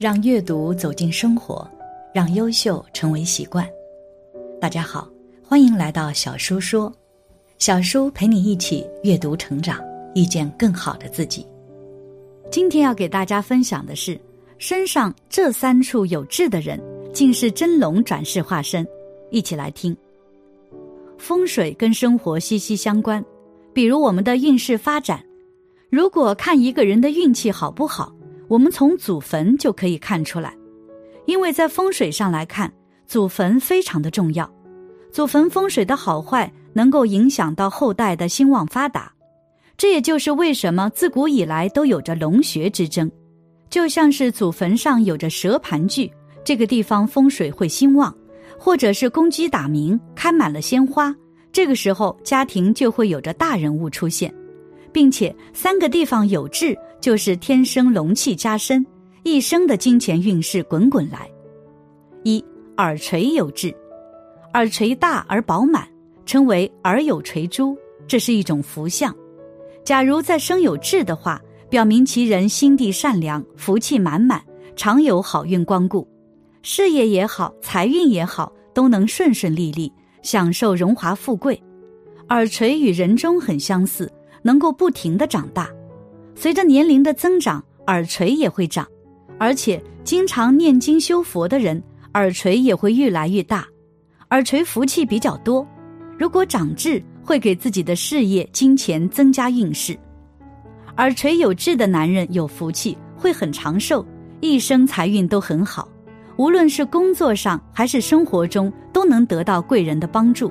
让阅读走进生活，让优秀成为习惯。大家好，欢迎来到小叔说，小叔陪你一起阅读成长，遇见更好的自己。今天要给大家分享的是，身上这三处有痣的人，竟是真龙转世化身。一起来听。风水跟生活息息相关，比如我们的运势发展，如果看一个人的运气好不好。我们从祖坟就可以看出来，因为在风水上来看，祖坟非常的重要。祖坟风水的好坏能够影响到后代的兴旺发达，这也就是为什么自古以来都有着龙穴之争。就像是祖坟上有着蛇盘踞，这个地方风水会兴旺；或者是公鸡打鸣，开满了鲜花，这个时候家庭就会有着大人物出现，并且三个地方有痣。就是天生龙气加深，一生的金钱运势滚滚来。一耳垂有痣，耳垂大而饱满，称为耳有垂珠，这是一种福相。假如再生有痣的话，表明其人心地善良，福气满满，常有好运光顾，事业也好，财运也好，都能顺顺利利，享受荣华富贵。耳垂与人中很相似，能够不停的长大。随着年龄的增长，耳垂也会长，而且经常念经修佛的人，耳垂也会越来越大。耳垂福气比较多，如果长痣，会给自己的事业、金钱增加运势。耳垂有痣的男人有福气，会很长寿，一生财运都很好，无论是工作上还是生活中，都能得到贵人的帮助。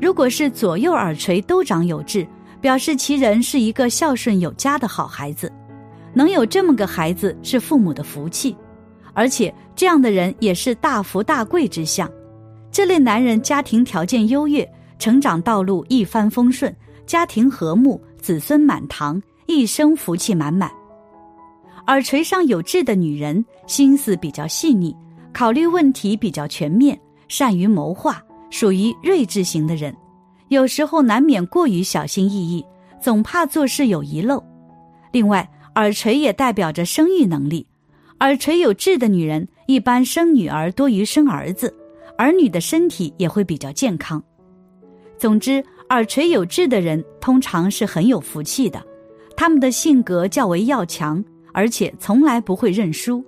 如果是左右耳垂都长有痣，表示其人是一个孝顺有加的好孩子，能有这么个孩子是父母的福气，而且这样的人也是大福大贵之相。这类男人家庭条件优越，成长道路一帆风顺，家庭和睦，子孙满堂，一生福气满满。耳垂上有痣的女人，心思比较细腻，考虑问题比较全面，善于谋划，属于睿智型的人。有时候难免过于小心翼翼，总怕做事有遗漏。另外，耳垂也代表着生育能力，耳垂有痣的女人一般生女儿多于生儿子，儿女的身体也会比较健康。总之，耳垂有痣的人通常是很有福气的，他们的性格较为要强，而且从来不会认输，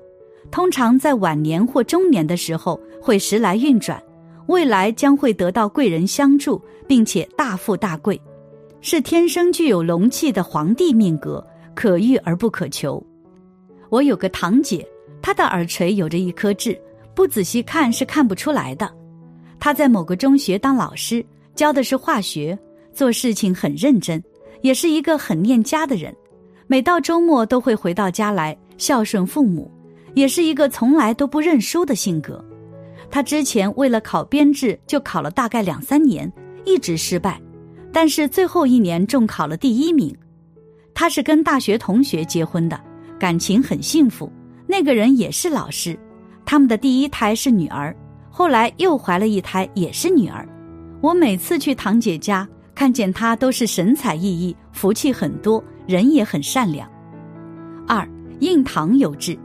通常在晚年或中年的时候会时来运转。未来将会得到贵人相助，并且大富大贵，是天生具有龙气的皇帝命格，可遇而不可求。我有个堂姐，她的耳垂有着一颗痣，不仔细看是看不出来的。她在某个中学当老师，教的是化学，做事情很认真，也是一个很念家的人。每到周末都会回到家来孝顺父母，也是一个从来都不认输的性格。他之前为了考编制，就考了大概两三年，一直失败，但是最后一年中考了第一名。他是跟大学同学结婚的，感情很幸福。那个人也是老师，他们的第一胎是女儿，后来又怀了一胎，也是女儿。我每次去堂姐家，看见她都是神采奕奕，福气很多，人也很善良。二印堂有痣，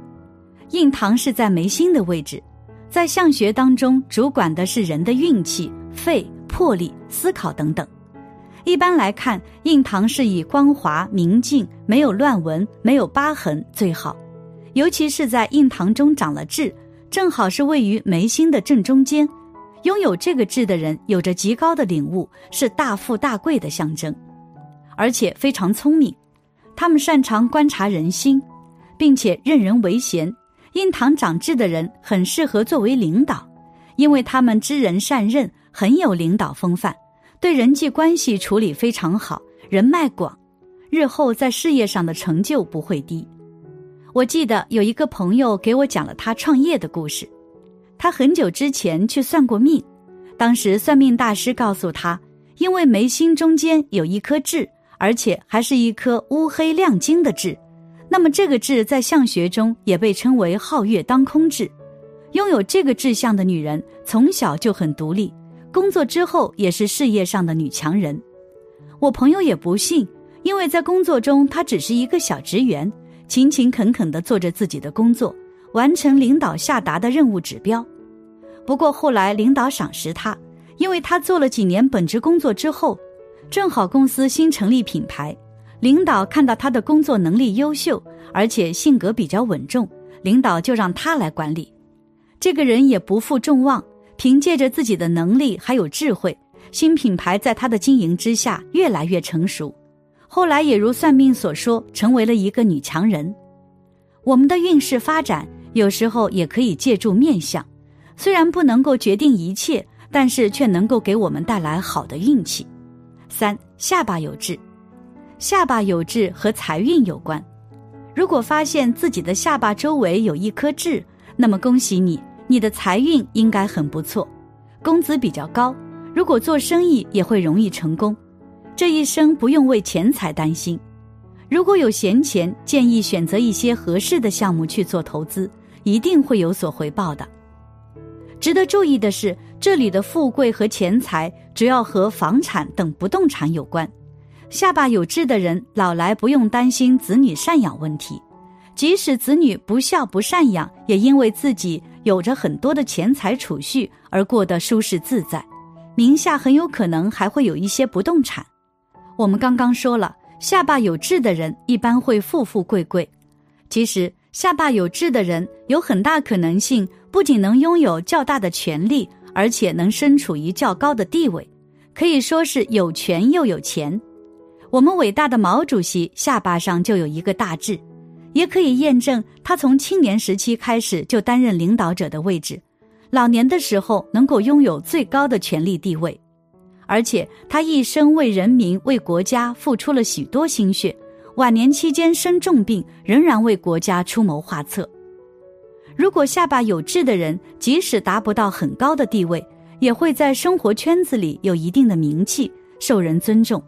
印堂是在眉心的位置。在相学当中，主管的是人的运气、肺、魄力、思考等等。一般来看，印堂是以光滑、明净、没有乱纹、没有疤痕最好。尤其是在印堂中长了痣，正好是位于眉心的正中间。拥有这个痣的人，有着极高的领悟，是大富大贵的象征，而且非常聪明。他们擅长观察人心，并且任人唯贤。印堂长痣的人很适合作为领导，因为他们知人善任，很有领导风范，对人际关系处理非常好，人脉广，日后在事业上的成就不会低。我记得有一个朋友给我讲了他创业的故事，他很久之前去算过命，当时算命大师告诉他，因为眉心中间有一颗痣，而且还是一颗乌黑亮晶的痣。那么这个痣在相学中也被称为皓月当空痣，拥有这个痣相的女人从小就很独立，工作之后也是事业上的女强人。我朋友也不信，因为在工作中她只是一个小职员，勤勤恳恳地做着自己的工作，完成领导下达的任务指标。不过后来领导赏识他，因为他做了几年本职工作之后，正好公司新成立品牌，领导看到他的工作能力优秀，而且性格比较稳重，领导就让他来管理。这个人也不负众望，凭借着自己的能力还有智慧，新品牌在他的经营之下越来越成熟。后来也如算命所说，成为了一个女强人。我们的运势发展有时候也可以借助面相。虽然不能够决定一切，但是却能够给我们带来好的运气。三下巴有痣，下巴有痣和财运有关。如果发现自己的下巴周围有一颗痣，那么恭喜你，你的财运应该很不错，工资比较高。如果做生意也会容易成功，这一生不用为钱财担心。如果有闲钱，建议选择一些合适的项目去做投资，一定会有所回报的。值得注意的是，这里的富贵和钱财主要和房产等不动产有关。下巴有痣的人，老来不用担心子女赡养问题，即使子女不孝不赡养，也因为自己有着很多的钱财储蓄而过得舒适自在。名下很有可能还会有一些不动产。我们刚刚说了，下巴有痣的人一般会富富贵贵。其实，下巴有痣的人有很大可能性。不仅能拥有较大的权力，而且能身处于较高的地位，可以说是有权又有钱。我们伟大的毛主席下巴上就有一个大痣，也可以验证他从青年时期开始就担任领导者的位置，老年的时候能够拥有最高的权力地位，而且他一生为人民、为国家付出了许多心血，晚年期间生重病，仍然为国家出谋划策。如果下巴有痣的人，即使达不到很高的地位，也会在生活圈子里有一定的名气，受人尊重。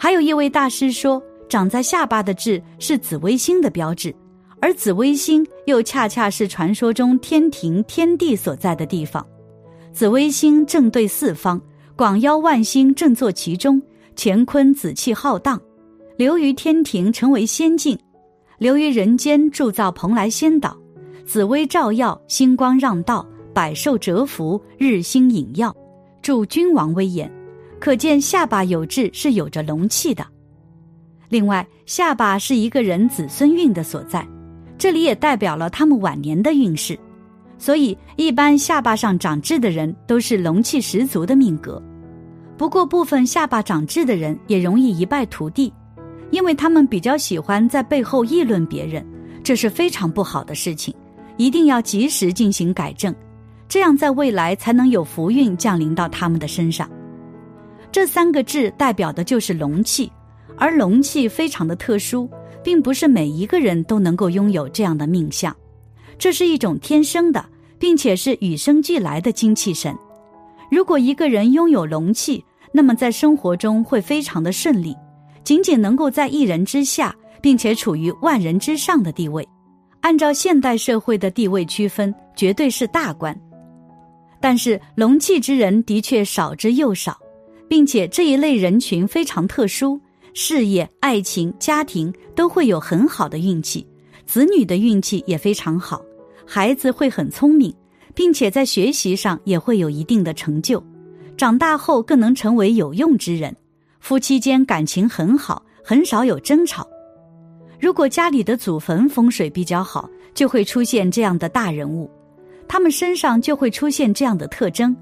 还有一位大师说，长在下巴的痣是紫微星的标志，而紫微星又恰恰是传说中天庭天地所在的地方。紫微星正对四方，广邀万星正坐其中，乾坤紫气浩荡，流于天庭成为仙境，流于人间铸造蓬莱仙岛。紫薇照耀，星光让道，百兽折服，日星引耀，助君王威严。可见下巴有痣是有着龙气的。另外，下巴是一个人子孙运的所在，这里也代表了他们晚年的运势。所以，一般下巴上长痣的人都是龙气十足的命格。不过，部分下巴长痣的人也容易一败涂地，因为他们比较喜欢在背后议论别人，这是非常不好的事情。一定要及时进行改正，这样在未来才能有福运降临到他们的身上。这三个字代表的就是龙气，而龙气非常的特殊，并不是每一个人都能够拥有这样的命相，这是一种天生的，并且是与生俱来的精气神。如果一个人拥有龙气，那么在生活中会非常的顺利，仅仅能够在一人之下，并且处于万人之上的地位。按照现代社会的地位区分，绝对是大官。但是龙气之人的确少之又少，并且这一类人群非常特殊，事业、爱情、家庭都会有很好的运气，子女的运气也非常好，孩子会很聪明，并且在学习上也会有一定的成就，长大后更能成为有用之人，夫妻间感情很好，很少有争吵。如果家里的祖坟风水比较好，就会出现这样的大人物，他们身上就会出现这样的特征。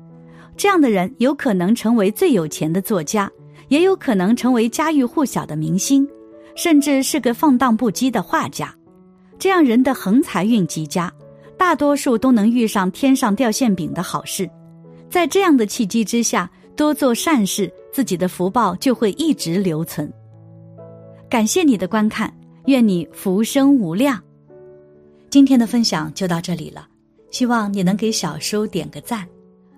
这样的人有可能成为最有钱的作家，也有可能成为家喻户晓的明星，甚至是个放荡不羁的画家。这样人的横财运极佳，大多数都能遇上天上掉馅饼的好事。在这样的契机之下，多做善事，自己的福报就会一直留存。感谢你的观看。愿你福生无量。今天的分享就到这里了，希望你能给小叔点个赞，